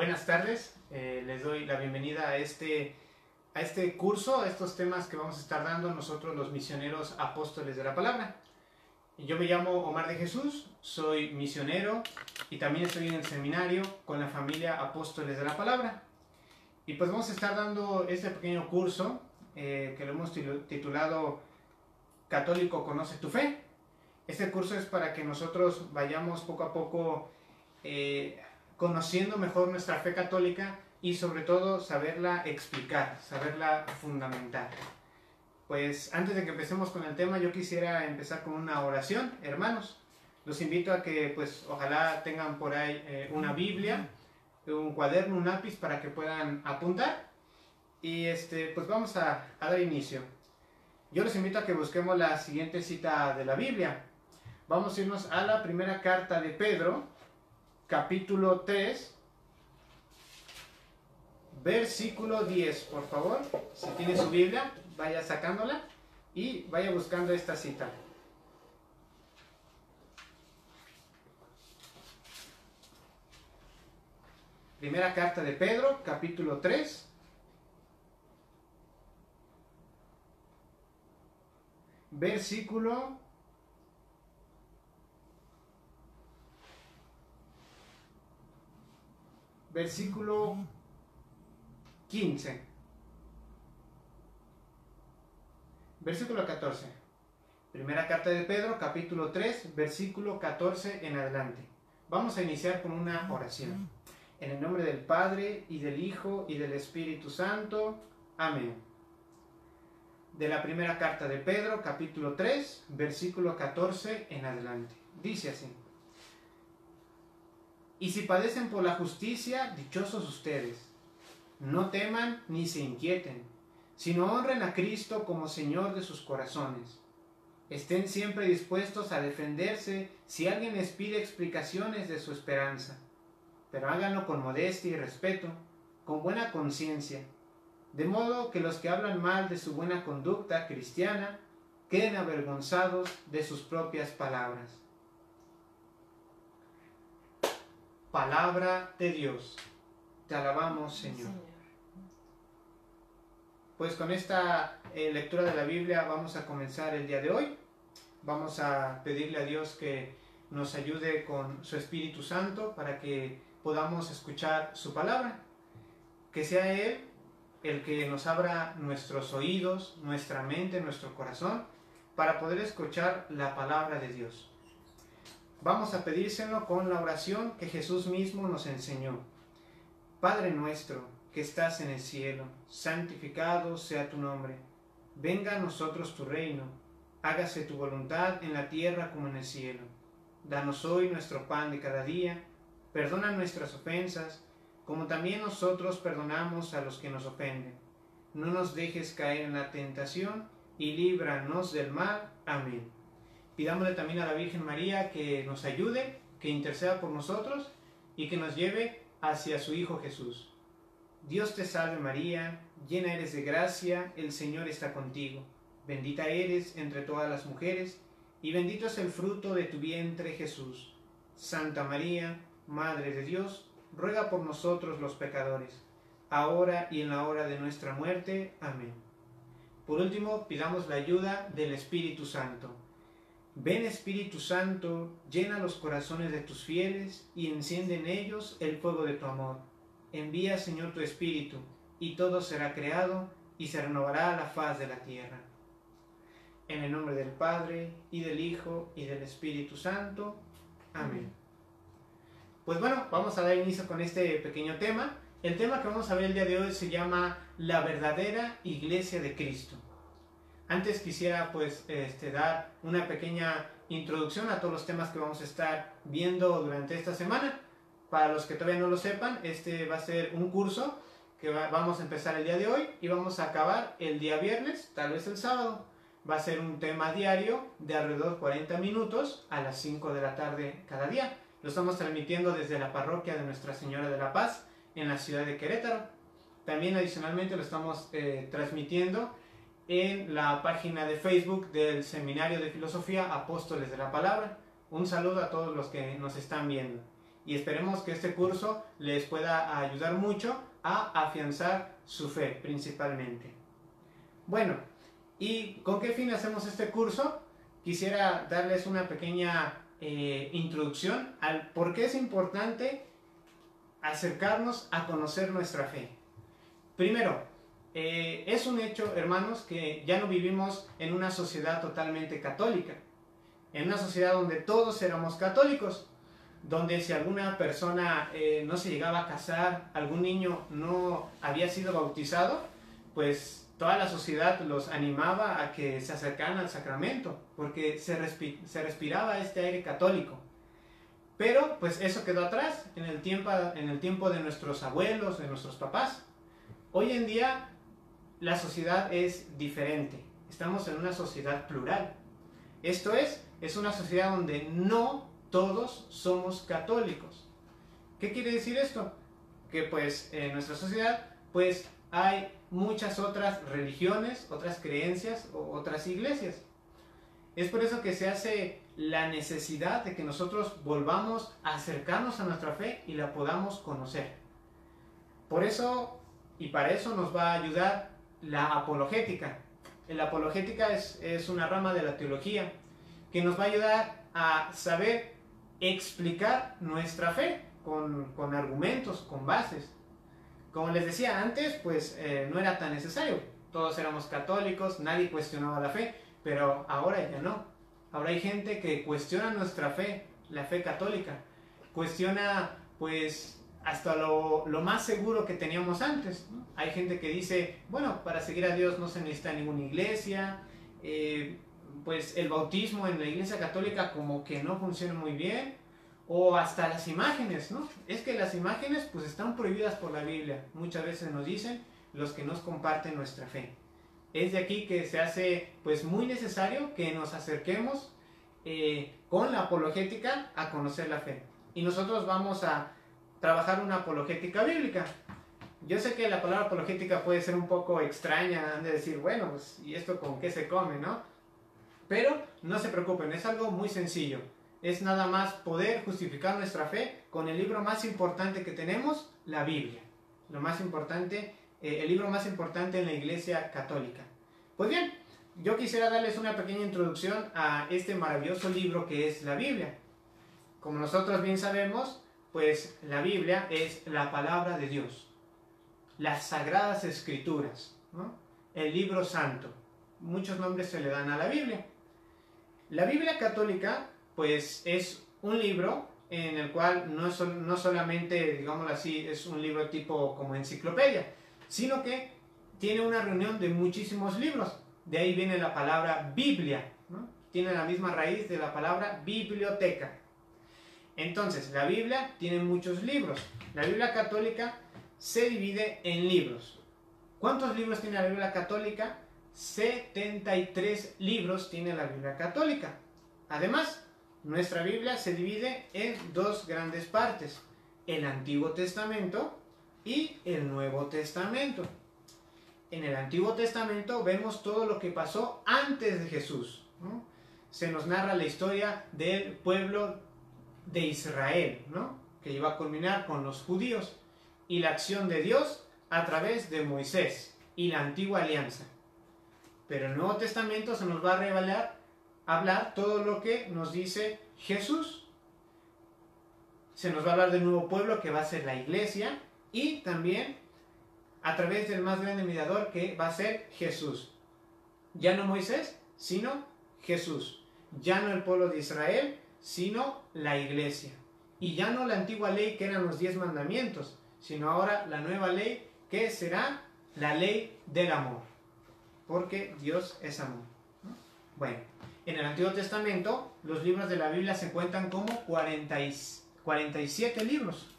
buenas tardes. Eh, les doy la bienvenida a este, a este curso, a estos temas que vamos a estar dando nosotros los misioneros apóstoles de la palabra. Yo me llamo Omar de Jesús, soy misionero y también estoy en el seminario con la familia Apóstoles de la Palabra. Y pues vamos a estar dando este pequeño curso eh, que lo hemos titulado Católico Conoce tu Fe. Este curso es para que nosotros vayamos poco a poco eh, conociendo mejor nuestra fe católica y sobre todo saberla explicar, saberla fundamentar. Pues antes de que empecemos con el tema, yo quisiera empezar con una oración, hermanos. Los invito a que pues ojalá tengan por ahí eh, una Biblia, un cuaderno, un lápiz para que puedan apuntar. Y este, pues vamos a, a dar inicio. Yo les invito a que busquemos la siguiente cita de la Biblia. Vamos a irnos a la primera carta de Pedro, capítulo 3, versículo 10, por favor. Si tiene su Biblia, vaya sacándola y vaya buscando esta cita. Primera carta de Pedro, capítulo 3. Versículo versículo 15. Versículo 14. Primera carta de Pedro, capítulo 3, versículo 14 en adelante. Vamos a iniciar con una oración. En el nombre del Padre, y del Hijo, y del Espíritu Santo. Amén. De la primera carta de Pedro, capítulo 3, versículo 14 en adelante. Dice así. Y si padecen por la justicia, dichosos ustedes. No teman ni se inquieten, sino honren a Cristo como Señor de sus corazones. Estén siempre dispuestos a defenderse si alguien les pide explicaciones de su esperanza, pero háganlo con modestia y respeto, con buena conciencia, de modo que los que hablan mal de su buena conducta cristiana queden avergonzados de sus propias palabras. Palabra de Dios. Te alabamos, Señor. Pues con esta eh, lectura de la Biblia vamos a comenzar el día de hoy. Vamos a pedirle a Dios que nos ayude con su Espíritu Santo para que podamos escuchar su palabra. Que sea Él el que nos abra nuestros oídos, nuestra mente, nuestro corazón, para poder escuchar la palabra de Dios. Vamos a pedírselo con la oración que Jesús mismo nos enseñó. Padre nuestro, que estás en el cielo, santificado sea tu nombre. Venga a nosotros tu reino. Hágase tu voluntad en la tierra como en el cielo. Danos hoy nuestro pan de cada día. Perdona nuestras ofensas, como también nosotros perdonamos a los que nos ofenden. No nos dejes caer en la tentación y líbranos del mal. Amén. Pidámosle también a la Virgen María que nos ayude, que interceda por nosotros y que nos lleve hacia su Hijo Jesús. Dios te salve María, llena eres de gracia, el Señor está contigo. Bendita eres entre todas las mujeres, y bendito es el fruto de tu vientre Jesús. Santa María, Madre de Dios, ruega por nosotros los pecadores, ahora y en la hora de nuestra muerte. Amén. Por último, pidamos la ayuda del Espíritu Santo. Ven Espíritu Santo, llena los corazones de tus fieles y enciende en ellos el fuego de tu amor. Envía Señor tu Espíritu, y todo será creado y se renovará la faz de la tierra. En el nombre del Padre, y del Hijo, y del Espíritu Santo. Amén. Pues bueno, vamos a dar inicio con este pequeño tema. El tema que vamos a ver el día de hoy se llama La verdadera Iglesia de Cristo. Antes quisiera pues este, dar una pequeña introducción a todos los temas que vamos a estar viendo durante esta semana. Para los que todavía no lo sepan, este va a ser un curso que vamos a empezar el día de hoy y vamos a acabar el día viernes, tal vez el sábado. Va a ser un tema diario de alrededor de 40 minutos a las 5 de la tarde cada día. Lo estamos transmitiendo desde la parroquia de Nuestra Señora de la Paz en la ciudad de Querétaro. También adicionalmente lo estamos eh, transmitiendo en la página de Facebook del Seminario de Filosofía Apóstoles de la Palabra. Un saludo a todos los que nos están viendo. y esperemos que este curso les pueda ayudar mucho a afianzar su fe principalmente. Bueno, ¿y con qué fin hacemos este curso? Quisiera darles una pequeña eh, introducción al por qué es importante acercarnos a conocer nuestra fe. Primero, eh, es un hecho, hermanos, que ya no vivimos en una sociedad totalmente católica, en una sociedad donde todos éramos católicos, donde si alguna persona eh, no se llegaba a casar, algún niño no había sido bautizado, pues toda la sociedad los animaba a que se acercaran al sacramento, porque se, se respiraba este aire católico. Pero pues eso quedó atrás en el, tiempo, en el tiempo de nuestros abuelos, de nuestros papás. Hoy en día la sociedad es diferente. Estamos en una sociedad plural. Esto es, es una sociedad donde no todos somos católicos. ¿Qué quiere decir esto? Que pues en nuestra sociedad pues hay muchas otras religiones, otras creencias o otras iglesias. Es por eso que se hace la necesidad de que nosotros volvamos a acercarnos a nuestra fe y la podamos conocer. Por eso y para eso nos va a ayudar la apologética. La apologética es, es una rama de la teología que nos va a ayudar a saber explicar nuestra fe con, con argumentos, con bases. Como les decía antes, pues eh, no era tan necesario. Todos éramos católicos, nadie cuestionaba la fe, pero ahora ya no. Ahora hay gente que cuestiona nuestra fe, la fe católica. Cuestiona, pues, hasta lo, lo, más seguro que teníamos antes. Hay gente que dice, bueno, para seguir a Dios no se necesita ninguna iglesia, eh, pues el bautismo en la iglesia católica como que no funciona muy bien, o hasta las imágenes, ¿no? Es que las imágenes pues están prohibidas por la Biblia, muchas veces nos dicen los que nos comparten nuestra fe. Es de aquí que se hace pues muy necesario que nos acerquemos eh, con la apologética a conocer la fe. Y nosotros vamos a trabajar una apologética bíblica. Yo sé que la palabra apologética puede ser un poco extraña, de decir, bueno, pues, ¿y esto con qué se come, no? Pero no se preocupen, es algo muy sencillo. Es nada más poder justificar nuestra fe con el libro más importante que tenemos, la Biblia. Lo más importante, eh, el libro más importante en la Iglesia Católica. Pues bien, yo quisiera darles una pequeña introducción a este maravilloso libro que es la Biblia. Como nosotros bien sabemos, pues la Biblia es la palabra de Dios, las sagradas escrituras, el libro santo. Muchos nombres se le dan a la Biblia. La Biblia católica, pues es un libro en el cual no, es, no solamente, digámoslo así, es un libro tipo como enciclopedia, sino que tiene una reunión de muchísimos libros. De ahí viene la palabra Biblia, tiene la misma raíz de la palabra biblioteca. Entonces, la Biblia tiene muchos libros. La Biblia católica se divide en libros. ¿Cuántos libros tiene la Biblia católica? 73 libros tiene la Biblia católica. Además, nuestra Biblia se divide en dos grandes partes, el Antiguo Testamento y el Nuevo Testamento. En el Antiguo Testamento vemos todo lo que pasó antes de Jesús. Se nos narra la historia del pueblo de Israel, ¿no? que iba a culminar con los judíos, y la acción de Dios a través de Moisés y la antigua alianza. Pero el Nuevo Testamento se nos va a revelar, hablar todo lo que nos dice Jesús. Se nos va a hablar del nuevo pueblo que va a ser la iglesia y también a través del más grande mediador que va a ser Jesús. Ya no Moisés, sino Jesús. Ya no el pueblo de Israel, sino la iglesia. Y ya no la antigua ley que eran los diez mandamientos, sino ahora la nueva ley que será la ley del amor. Porque Dios es amor. Bueno, en el Antiguo Testamento los libros de la Biblia se cuentan como 47 libros.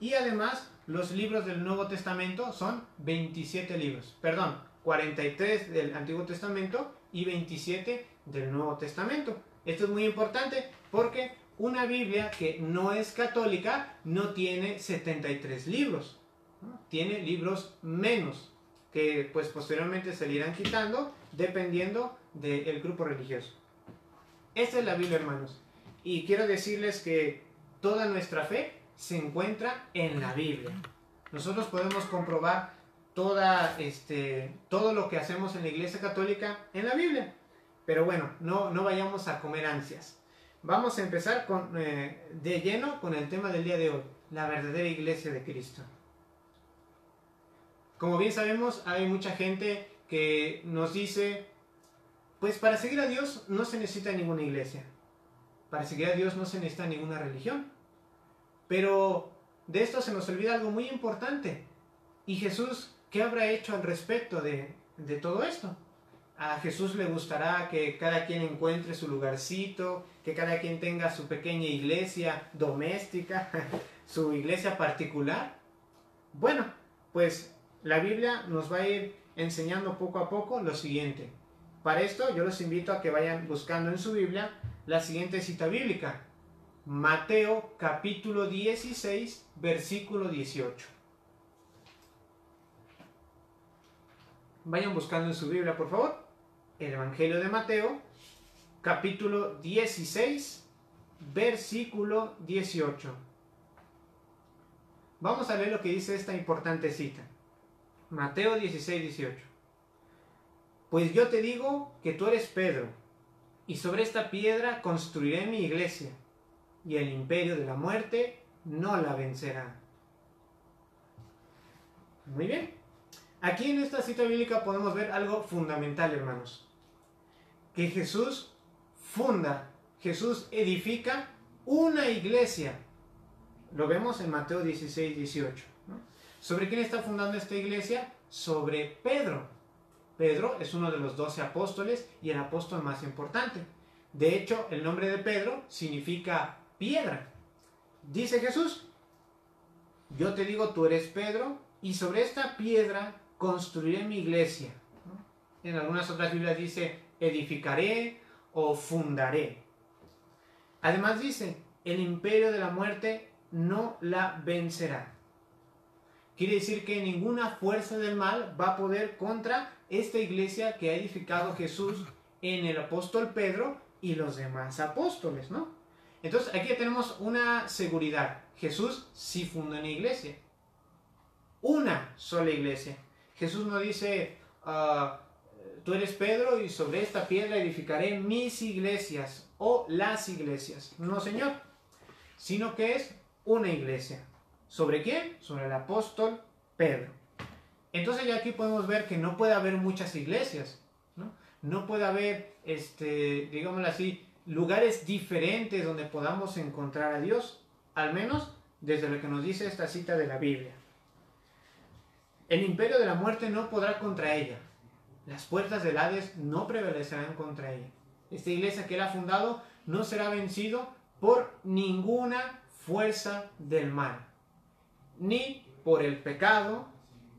Y además los libros del Nuevo Testamento son 27 libros. Perdón, 43 del Antiguo Testamento y 27 del Nuevo Testamento. Esto es muy importante porque una Biblia que no es católica no tiene 73 libros. Tiene libros menos que pues posteriormente se le irán quitando dependiendo del grupo religioso. Esta es la Biblia, hermanos. Y quiero decirles que toda nuestra fe se encuentra en la Biblia. Nosotros podemos comprobar toda, este, todo lo que hacemos en la Iglesia Católica en la Biblia. Pero bueno, no, no vayamos a comer ansias. Vamos a empezar con, eh, de lleno con el tema del día de hoy, la verdadera Iglesia de Cristo. Como bien sabemos, hay mucha gente que nos dice, pues para seguir a Dios no se necesita ninguna iglesia. Para seguir a Dios no se necesita ninguna religión. Pero de esto se nos olvida algo muy importante. ¿Y Jesús qué habrá hecho al respecto de, de todo esto? A Jesús le gustará que cada quien encuentre su lugarcito, que cada quien tenga su pequeña iglesia doméstica, su iglesia particular. Bueno, pues la Biblia nos va a ir enseñando poco a poco lo siguiente. Para esto yo los invito a que vayan buscando en su Biblia la siguiente cita bíblica. Mateo capítulo 16, versículo 18. Vayan buscando en su Biblia, por favor. El Evangelio de Mateo, capítulo 16, versículo 18. Vamos a ver lo que dice esta importante cita. Mateo 16, 18. Pues yo te digo que tú eres Pedro, y sobre esta piedra construiré mi iglesia, y el imperio de la muerte no la vencerá. Muy bien. Aquí en esta cita bíblica podemos ver algo fundamental, hermanos. Que Jesús funda, Jesús edifica una iglesia. Lo vemos en Mateo 16, 18. ¿Sobre quién está fundando esta iglesia? Sobre Pedro. Pedro es uno de los doce apóstoles y el apóstol más importante. De hecho, el nombre de Pedro significa piedra. Dice Jesús, yo te digo, tú eres Pedro, y sobre esta piedra construiré mi iglesia. En algunas otras Biblias dice, edificaré o fundaré. Además dice, el imperio de la muerte no la vencerá. Quiere decir que ninguna fuerza del mal va a poder contra esta iglesia que ha edificado Jesús en el apóstol Pedro y los demás apóstoles, ¿no? Entonces aquí tenemos una seguridad. Jesús sí funda una iglesia. Una sola iglesia. Jesús no dice, ah, tú eres Pedro y sobre esta piedra edificaré mis iglesias o las iglesias. No, Señor. Sino que es una iglesia. ¿Sobre quién? Sobre el apóstol Pedro. Entonces ya aquí podemos ver que no puede haber muchas iglesias, ¿no? No puede haber, este, digámoslo así, lugares diferentes donde podamos encontrar a Dios, al menos desde lo que nos dice esta cita de la Biblia. El imperio de la muerte no podrá contra ella. Las puertas del Hades no prevalecerán contra ella. Esta iglesia que él ha fundado no será vencido por ninguna fuerza del mal ni por el pecado,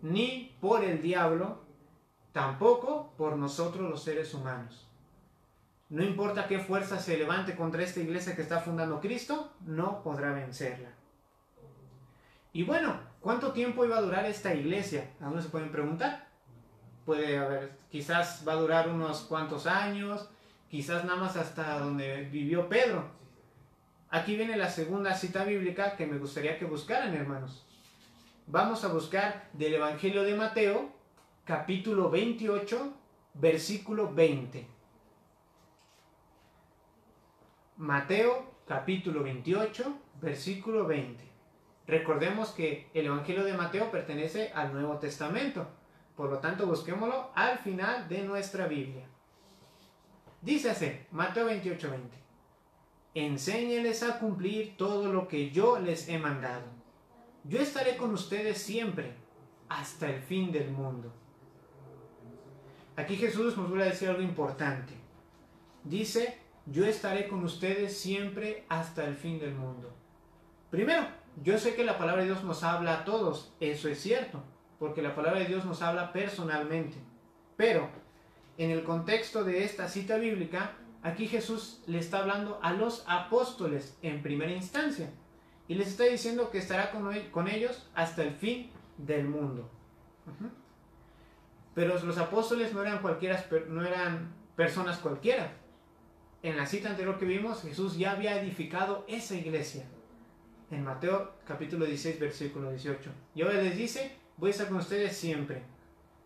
ni por el diablo, tampoco por nosotros los seres humanos. No importa qué fuerza se levante contra esta iglesia que está fundando Cristo, no podrá vencerla. Y bueno, ¿cuánto tiempo iba a durar esta iglesia? Aún se pueden preguntar. Puede haber, quizás va a durar unos cuantos años, quizás nada más hasta donde vivió Pedro. Aquí viene la segunda cita bíblica que me gustaría que buscaran, hermanos vamos a buscar del Evangelio de Mateo, capítulo 28, versículo 20. Mateo, capítulo 28, versículo 20. Recordemos que el Evangelio de Mateo pertenece al Nuevo Testamento, por lo tanto busquémoslo al final de nuestra Biblia. Dice así, Mateo 28, 20. Enséñeles a cumplir todo lo que yo les he mandado yo estaré con ustedes siempre, hasta el fin del mundo. Aquí Jesús nos vuelve a decir algo importante. Dice, yo estaré con ustedes siempre hasta el fin del mundo. Primero, yo sé que la palabra de Dios nos habla a todos, eso es cierto, porque la palabra de Dios nos habla personalmente. Pero, en el contexto de esta cita bíblica, aquí Jesús le está hablando a los apóstoles en primera instancia y les está diciendo que estará con, ellos hasta el fin del mundo. Pero los apóstoles no eran, cualquiera, no eran personas cualquiera. En la cita anterior que vimos, Jesús ya había edificado esa iglesia. en Mateo capítulo 16, versículo 18. Y ahora les dice, voy a estar con ustedes siempre.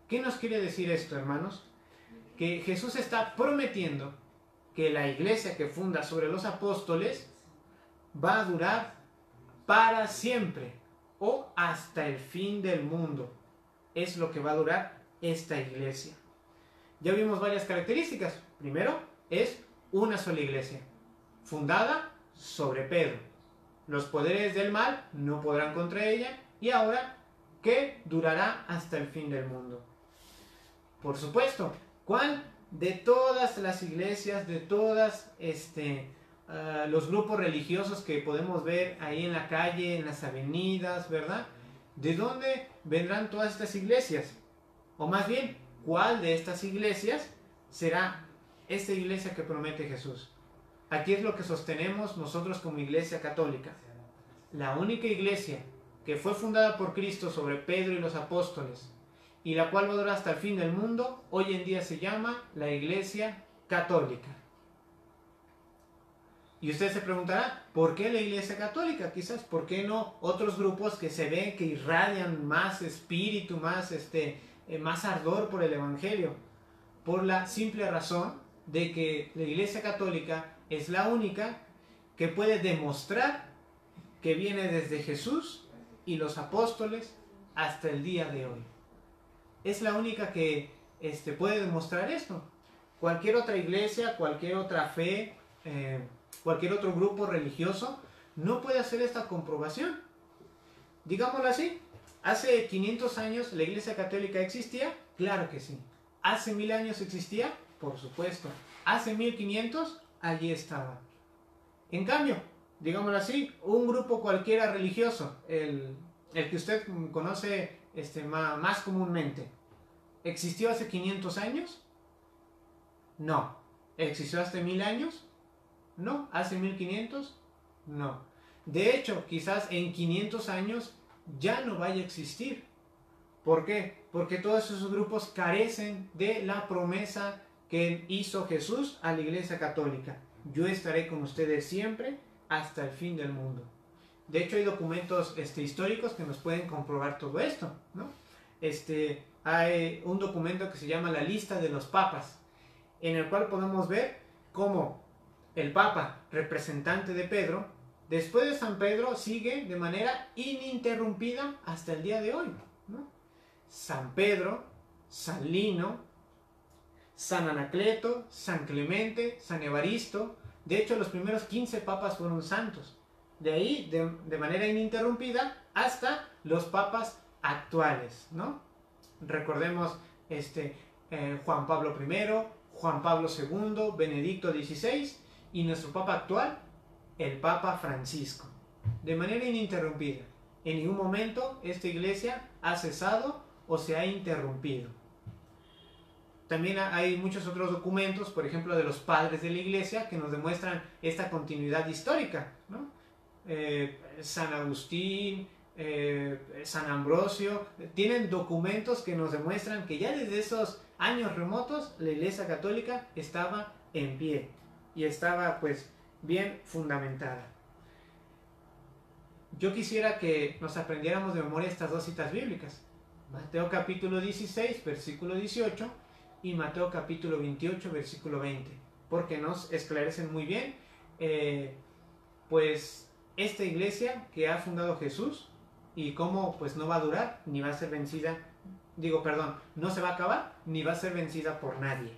¿Qué nos quiere decir esto, hermanos? Que Jesús está prometiendo que la iglesia que funda sobre los apóstoles va a durar para siempre o hasta el fin del mundo. Es lo que va a durar esta iglesia. Ya vimos varias características. Primero, es una sola iglesia, fundada sobre Pedro. Los poderes del mal no podrán contra ella y ahora durará hasta el fin del mundo. Por supuesto, ¿cuál de todas las iglesias, de todas este, ah, los grupos religiosos que podemos ver ahí en la calle, en las avenidas, ¿verdad? ¿De dónde vendrán todas estas iglesias? O más bien, ¿cuál de estas iglesias será esta iglesia que promete Jesús? Aquí es lo que sostenemos nosotros como iglesia católica. La única iglesia que fue fundada por Cristo sobre Pedro y los apóstoles y la cual va a durar hasta el fin del mundo, hoy en día se llama la iglesia católica. Y usted se preguntará, ¿por qué la iglesia católica? Quizás, ¿por qué no otros grupos que se ven que irradian más espíritu, más, este, eh, más ardor por el Evangelio? Por la simple razón de que la iglesia católica es la única que puede demostrar que viene desde Jesús y los apóstoles hasta el día de hoy. Es la única que este, puede demostrar esto. Cualquier otra iglesia, cualquier otra fe, eh, cualquier otro grupo religioso no puede hacer esta comprobación. Digámoslo así, hace 500 años la iglesia católica existía, claro que sí. Hace mil años existía, por supuesto. Hace 1500, allí estaba. En cambio, digámoslo así, un grupo cualquiera religioso, el, que usted conoce este, más, comúnmente, ¿existió hace 500 años? No. ¿Existió hace mil años? No. ¿Hace 1500? No. De hecho, quizás en 500 años ya no vaya a existir. ¿Por qué? Porque todos esos grupos carecen de la promesa que hizo Jesús a la Iglesia Católica. Yo estaré con ustedes siempre hasta el fin del mundo. De hecho, hay documentos este, históricos que nos pueden comprobar todo esto. ¿no? Este, hay un documento que se llama la lista de los papas, en el cual podemos ver cómo el papa, representante de Pedro, después de San Pedro, sigue de manera ininterrumpida hasta el día de hoy. San Pedro, San Lino, San Anacleto, San Clemente, San Evaristo. De hecho, los primeros 15 papas fueron santos. De ahí, de, manera ininterrumpida, hasta los papas actuales, ¿no? Recordemos este, eh, Juan Pablo I, Juan Pablo II, Benedicto XVI y nuestro papa actual, el Papa Francisco. De manera ininterrumpida. En ningún momento esta iglesia ha cesado o se ha interrumpido. También hay muchos otros documentos, por ejemplo, de los padres de la iglesia, que nos demuestran esta continuidad histórica. Eh, San Agustín, eh, San Ambrosio, tienen documentos que nos demuestran que ya desde esos años remotos la iglesia católica estaba en pie y estaba pues bien fundamentada. Yo quisiera que nos aprendiéramos de memoria estas dos citas bíblicas. Mateo capítulo 16, versículo 18 y Mateo capítulo 28, versículo 20, porque nos esclarecen muy bien, eh, pues, esta iglesia que ha fundado Jesús y cómo, pues, no va a durar, ni va a ser vencida, digo, perdón, no se va a acabar, ni va a ser vencida por nadie.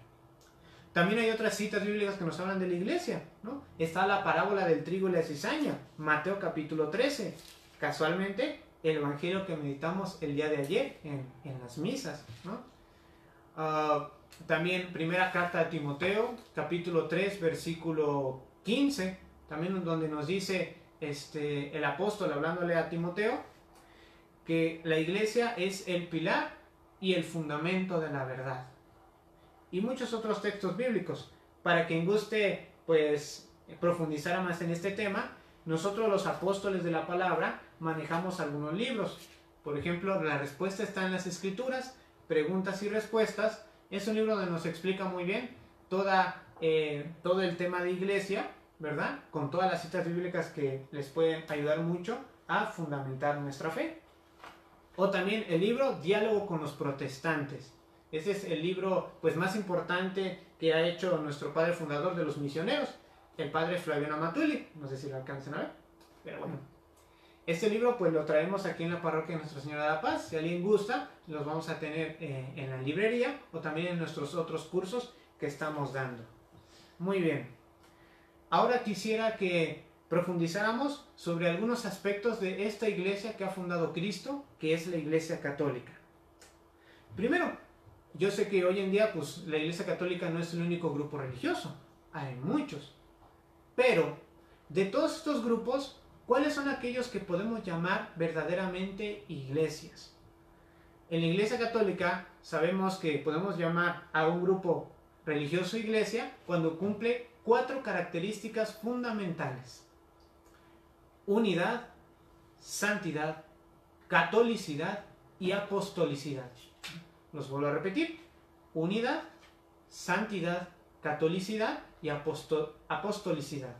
También hay otras citas bíblicas que nos hablan de la iglesia, ¿no? Está la parábola del trigo y la cizaña, Mateo capítulo 13. Casualmente, el evangelio que meditamos el día de ayer en, en las misas, ¿no? Ah, también primera carta de Timoteo, capítulo 3, versículo 15, también donde nos dice este, el apóstol hablándole a Timoteo que la iglesia es el pilar y el fundamento de la verdad. Y muchos otros textos bíblicos. Para quien guste pues profundizar más en este tema, nosotros los apóstoles de la palabra manejamos algunos libros. Por ejemplo, la respuesta está en las escrituras preguntas y respuestas. Es un libro donde nos explica muy bien toda, eh, todo el tema de iglesia ¿verdad? Con todas las citas bíblicas que les pueden ayudar mucho a fundamentar nuestra fe. O también el libro Diálogo con los protestantes. Ese es el libro pues más importante que ha hecho nuestro padre fundador de los misioneros, el padre Flaviano Amatuli. No sé si lo alcanzan a ver, pero bueno. Este libro pues lo traemos aquí en la parroquia de Nuestra Señora de la Paz. Si alguien gusta, los vamos a tener eh, en la librería o también en nuestros otros cursos que estamos dando. Muy bien. Ahora quisiera que profundizáramos sobre algunos aspectos de esta iglesia que ha fundado Cristo, que es la iglesia católica. Primero, yo sé que hoy en día pues la iglesia católica no es el único grupo religioso, hay muchos. Pero de todos estos grupos, ¿cuáles son aquellos que podemos llamar verdaderamente iglesias? En la iglesia católica sabemos que podemos llamar a un grupo religioso iglesia cuando cumple cuatro características fundamentales. Unidad, santidad, catolicidad y apostolicidad. Los vuelvo a repetir. Unidad, santidad, catolicidad y apostolicidad.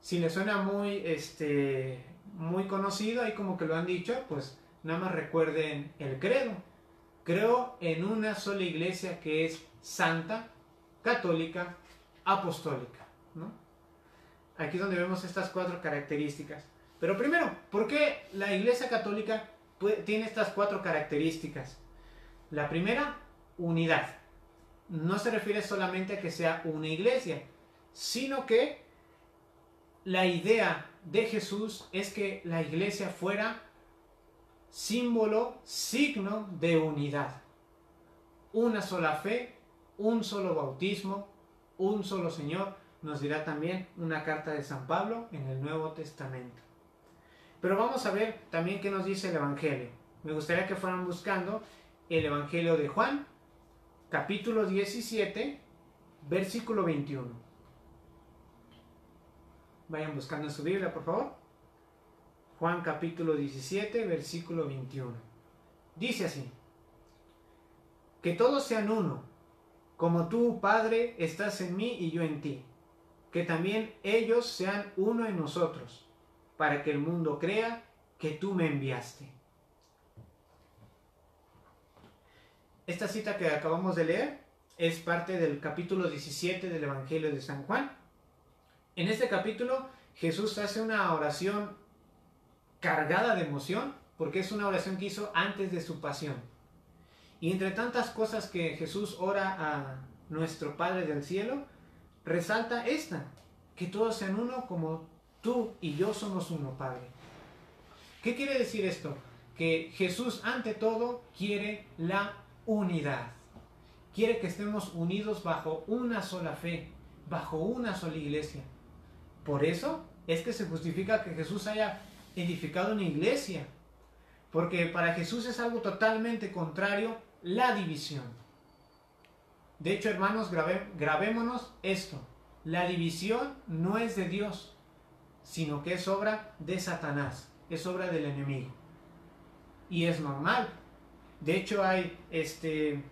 Si le suena muy, este, muy conocido, ahí como que lo han dicho, pues nada más recuerden el credo. Creo en una sola iglesia que es santa, católica, apostólica. Aquí es donde vemos estas cuatro características. Pero primero, ¿por qué la iglesia católica tiene estas cuatro características? La primera, unidad. No se refiere solamente a que sea una iglesia, sino que la idea de Jesús es que la iglesia fuera símbolo, signo de unidad. Una sola fe, un solo bautismo, un solo Señor, nos dirá también una carta de San Pablo en el Nuevo Testamento. Pero vamos a ver también qué nos dice el Evangelio. Me gustaría que fueran buscando el Evangelio de Juan, capítulo 17, versículo 21. Vayan buscando en su Biblia, por favor. Juan capítulo 17, versículo 21. Dice así, que todos sean uno, como tú, Padre, estás en mí y yo en ti, que también ellos sean uno en nosotros, para que el mundo crea que tú me enviaste. Esta cita que acabamos de leer es parte del capítulo 17 del Evangelio de San Juan. En este capítulo Jesús hace una oración cargada de emoción, porque es una oración que hizo antes de su pasión. Y entre tantas cosas que Jesús ora a nuestro Padre del cielo, resalta esta, que todos sean uno como tú y yo somos uno, Padre. ¿Qué quiere decir esto? Que Jesús ante todo quiere la unidad. Quiere que estemos unidos bajo una sola fe, bajo una sola iglesia. Por eso es que se justifica que Jesús haya edificado una iglesia. Porque para Jesús es algo totalmente contrario la división. De hecho, hermanos, grabémonos esto. La división no es de Dios, sino que es obra de Satanás, es obra del enemigo. Y es normal. De hecho, hay, este,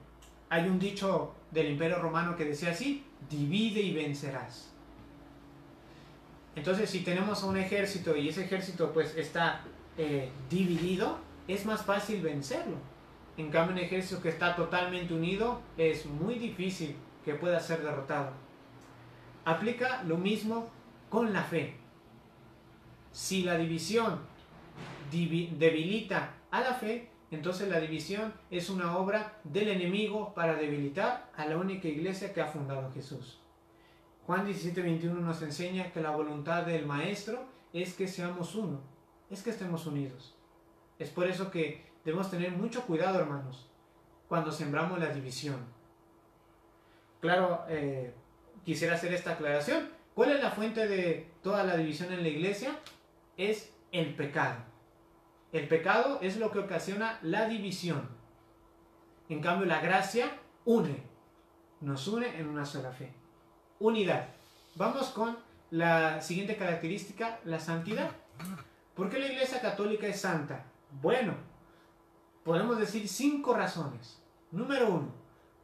hay un dicho del imperio romano que decía así, divide y vencerás. Entonces, si tenemos un ejército y ese ejército pues está eh, dividido, es más fácil vencerlo. En cambio, un ejército que está totalmente unido es muy difícil que pueda ser derrotado. Aplica lo mismo con la fe. Si la división debilita a la fe, entonces la división es una obra del enemigo para debilitar a la única iglesia que ha fundado Jesús. Juan 17, 21 nos enseña que la voluntad del Maestro es que seamos uno, es que estemos unidos. Es por eso que debemos tener mucho cuidado, hermanos, cuando sembramos la división. Claro, eh, quisiera hacer esta aclaración. ¿Cuál es la fuente de toda la división en la iglesia? Es el pecado. El pecado es lo que ocasiona la división. En cambio, la gracia une, nos une en una sola fe unidad. Vamos con la siguiente característica, la santidad. ¿Por qué la Iglesia Católica es santa? Bueno, podemos decir cinco razones. Número uno,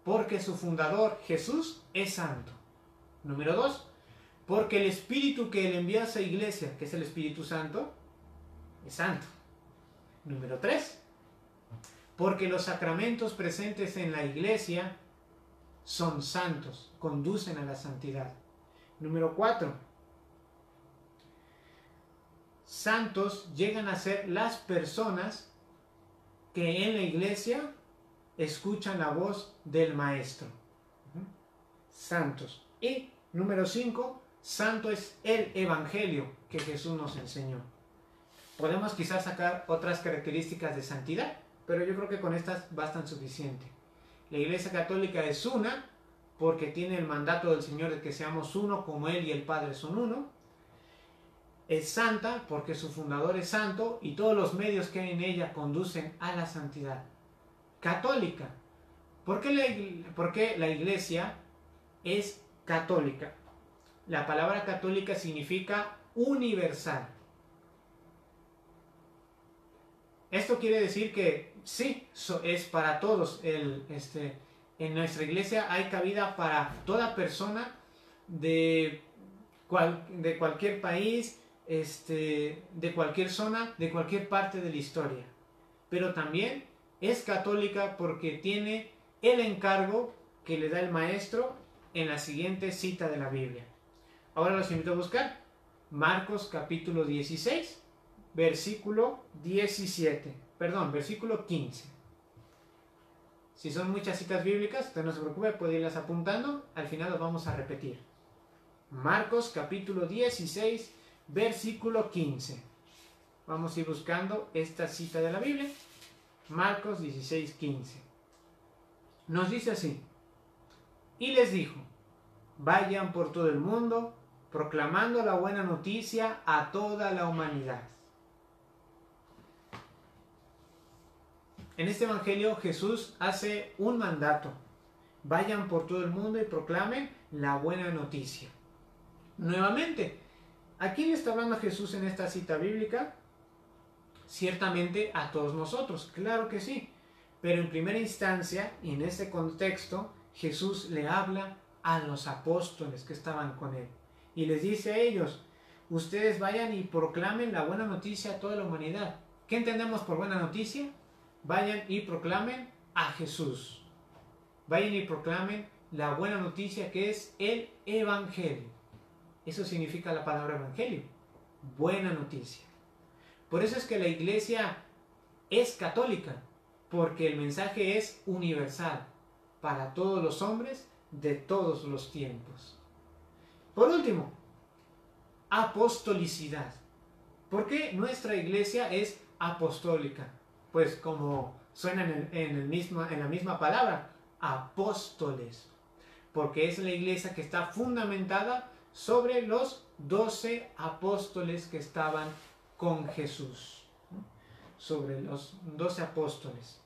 porque su fundador Jesús es santo. Número dos, Porque el Espíritu que Él envía a esa iglesia, que es el Espíritu Santo, es santo. Número 3. Porque los sacramentos presentes en la iglesia son santos, conducen a la santidad. Número 4. Santos llegan a ser las personas que en la iglesia escuchan la voz del Maestro. Santos. Y número 5, santo es el Evangelio que Jesús nos enseñó. Podemos quizás sacar otras características de santidad, pero yo creo que con estas bastan suficiente. La Iglesia Católica es una porque tiene el mandato del Señor de que seamos uno como Él y el Padre son uno. Es santa porque su fundador es santo y todos los medios que hay en ella conducen a la santidad. Católica. ¿Por qué la, la iglesia es católica? La palabra católica significa universal. Esto quiere decir que sí, es para todos. El, este, en nuestra iglesia hay cabida para toda persona de, de cualquier país, este, de cualquier zona, de cualquier parte de la historia. Pero también es católica porque tiene el encargo que le da el maestro en la siguiente cita de la Biblia. Ahora los invito a buscar Marcos capítulo 16 versículo 17, perdón, versículo 15. Si son muchas citas bíblicas, usted no se preocupe, puede irlas apuntando, al final vamos a repetir. Marcos capítulo 16, versículo 15. Vamos a ir buscando esta cita de la Biblia. Marcos 16, 15. Nos dice así. Y les dijo, vayan por todo el mundo proclamando la buena noticia a toda la humanidad. En este Evangelio Jesús hace un mandato. Vayan por todo el mundo y proclamen la buena noticia. Nuevamente, ¿a quién está hablando Jesús en esta cita bíblica? Ciertamente a todos nosotros, claro que sí. Pero en primera instancia, y en este contexto, Jesús le habla a los apóstoles que estaban con él. Y les dice a ellos, ustedes vayan y proclamen la buena noticia a toda la humanidad. ¿Qué entendemos por buena noticia? vayan y proclamen a Jesús. Vayan y proclamen la buena noticia que es el Evangelio. Eso significa la palabra Evangelio. Buena noticia. Por eso es que la iglesia es católica, porque el mensaje es universal para todos los hombres de todos los tiempos. Por último, apostolicidad. ¿Por qué nuestra iglesia es apostólica? pues como suena en, el, mismo, en la misma palabra, apóstoles, porque es la iglesia que está fundamentada sobre los doce apóstoles que estaban con Jesús, sobre los doce apóstoles.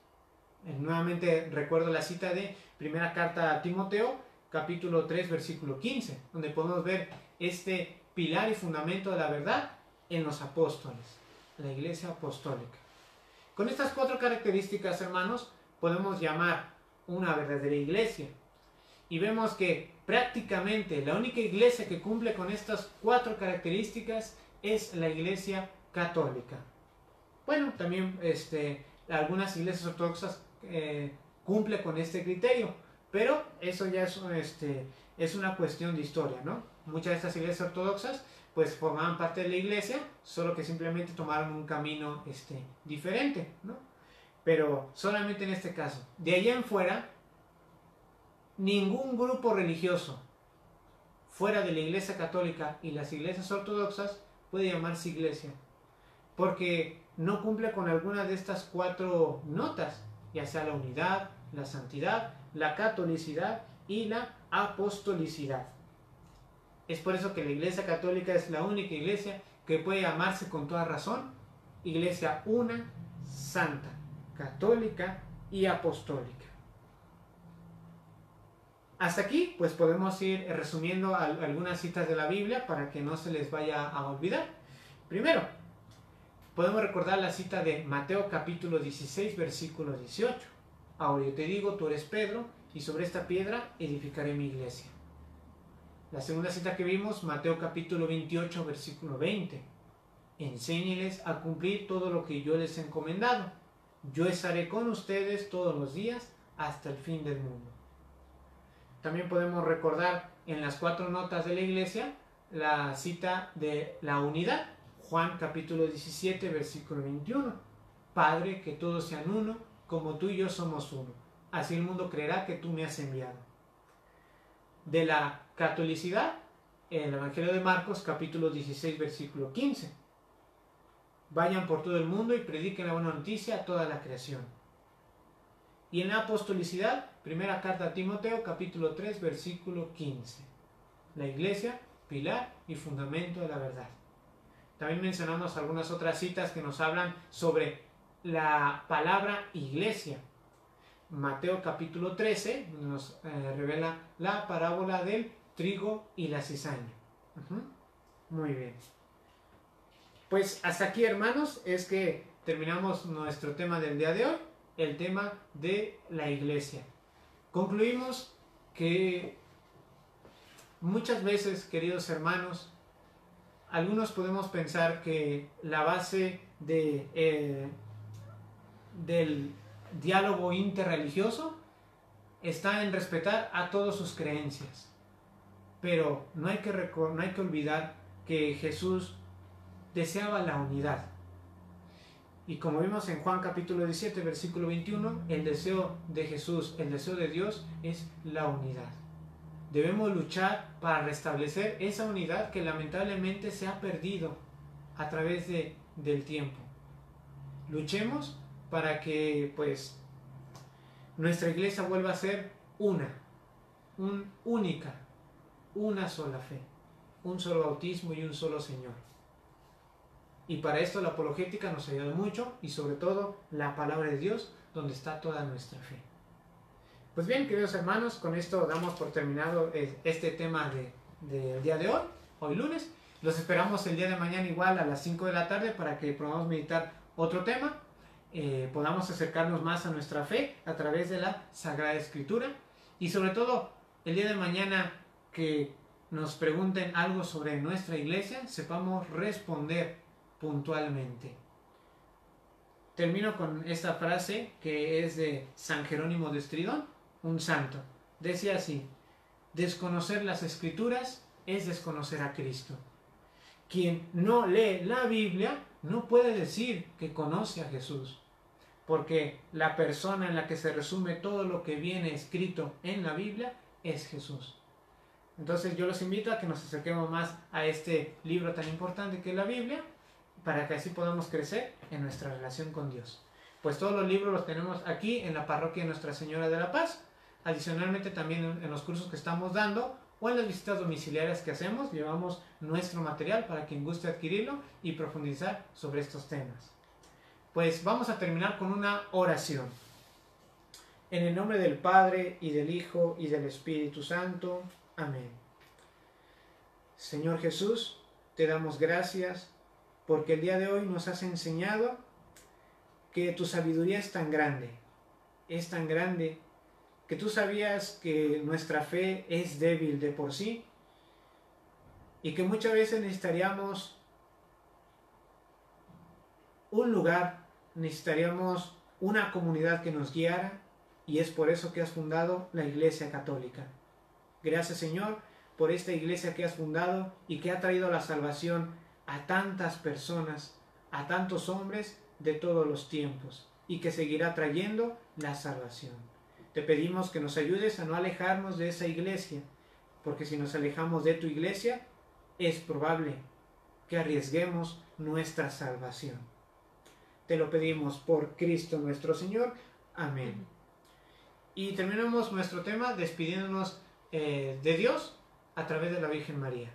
Eh, nuevamente recuerdo la cita de primera carta a Timoteo, capítulo 3, versículo 15, donde podemos ver este pilar y fundamento de la verdad en los apóstoles, la iglesia apostólica. Con estas cuatro características, hermanos, podemos llamar una verdadera iglesia. Y vemos que prácticamente la única iglesia que cumple con estas cuatro características es la iglesia católica. Bueno, también este, algunas iglesias ortodoxas eh, cumplen con este criterio, pero eso ya es, este, es una cuestión de historia, ¿no? Muchas de estas iglesias ortodoxas pues formaban parte de la iglesia, solo que simplemente tomaron un camino este, diferente, ¿no? Pero solamente en este caso. De allá en fuera, ningún grupo religioso fuera de la iglesia católica y las iglesias ortodoxas puede llamarse iglesia, porque no cumple con alguna de estas cuatro notas, ya sea la unidad, la santidad, la catolicidad y la apostolicidad. Es por eso que la Iglesia Católica es la única iglesia que puede llamarse con toda razón Iglesia una, santa, católica y apostólica. Hasta aquí, pues podemos ir resumiendo algunas citas de la Biblia para que no se les vaya a olvidar. Primero, podemos recordar la cita de Mateo capítulo 16, versículo 18. Ahora yo te digo, tú eres Pedro, y sobre esta piedra edificaré mi iglesia La segunda cita que vimos, Mateo capítulo 28, versículo 20. Enséñeles a cumplir todo lo que yo les he encomendado. Yo estaré con ustedes todos los días hasta el fin del mundo. También podemos recordar en las cuatro notas de la iglesia la cita de la unidad. Juan capítulo 17, versículo 21. Padre, que todos sean uno, como tú y yo somos uno. Así el mundo creerá que tú me has enviado. De la catolicidad, el Evangelio de Marcos capítulo 16, versículo 15. Vayan por todo el mundo y prediquen la buena noticia a toda la creación. Y en la apostolicidad, primera carta a Timoteo capítulo 3, versículo 15. La iglesia, pilar y fundamento de la verdad. También mencionamos algunas otras citas que nos hablan sobre la palabra iglesia. Mateo capítulo 13 nos eh, revela la parábola del trigo y la cizaña. Muy bien. Pues hasta aquí, hermanos, es que terminamos nuestro tema del día de hoy, el tema de la iglesia. Concluimos que muchas veces, queridos hermanos, algunos podemos pensar que la base eh, del diálogo interreligioso está en respetar a todas sus creencias. Pero no hay que, no hay que olvidar que Jesús deseaba la unidad. Y como vimos en Juan capítulo 17, versículo 21, el deseo de Jesús, el deseo de Dios es la unidad. Debemos luchar para restablecer esa unidad que lamentablemente se ha perdido a través de, del tiempo. Luchemos para que pues nuestra iglesia vuelva a ser una, un, única, una sola fe, un solo bautismo y un solo Señor. Y para esto la apologética nos ayuda mucho y sobre todo la palabra de Dios donde está toda nuestra fe. Pues bien, queridos hermanos, con esto damos por terminado este tema del día de hoy, hoy lunes. Los esperamos el día de mañana igual a las 5 de la tarde para que podamos meditar otro tema, eh, podamos acercarnos más a nuestra fe a través de la Sagrada Escritura y sobre todo el día de mañana que nos pregunten algo sobre nuestra iglesia, sepamos responder puntualmente. Termino con esta frase que es de San Jerónimo de Estridón, un santo. Decía así, desconocer las escrituras es desconocer a Cristo. Quien no lee la Biblia no puede decir que conoce a Jesús, porque la persona en la que se resume todo lo que viene escrito en la Biblia es Jesús. Entonces yo los invito a que nos acerquemos más a este libro tan importante que es la Biblia para que así podamos crecer en nuestra relación con Dios. Pues todos los libros los tenemos aquí en la parroquia de Nuestra Señora de la Paz. Adicionalmente también en los cursos que estamos dando o en las visitas domiciliarias que hacemos, llevamos nuestro material para quien guste adquirirlo y profundizar sobre estos temas. Pues vamos a terminar con una oración. En el nombre del Padre y del Hijo y del Espíritu Santo. Amén. Señor Jesús, te damos gracias porque el día de hoy nos has enseñado que tu sabiduría es tan grande, es tan grande, que tú sabías que nuestra fe es débil de por sí y que muchas veces necesitaríamos un lugar, necesitaríamos una comunidad que nos guiara y es por eso que has fundado la Iglesia Católica. Gracias Señor por esta iglesia que has fundado y que ha traído la salvación a tantas personas, a tantos hombres de todos los tiempos y que seguirá trayendo la salvación. Te pedimos que nos ayudes a no alejarnos de esa iglesia, porque si nos alejamos de tu iglesia, es probable que arriesguemos nuestra salvación. Te lo pedimos por Cristo nuestro Señor. Amén. Y terminamos nuestro tema despidiéndonos eh, de Dios a través de la Virgen María.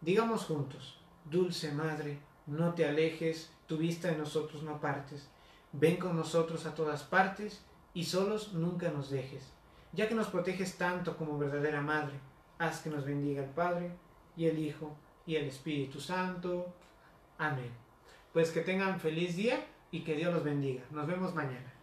Digamos juntos, Dulce Madre, no te alejes, tu vista de nosotros no apartes. Ven con nosotros a todas partes y solos nunca nos dejes. Ya que nos proteges tanto como verdadera Madre, haz que nos bendiga el Padre y el Hijo y el Espíritu Santo. Amén. Pues que tengan feliz día y que Dios los bendiga. Nos vemos mañana.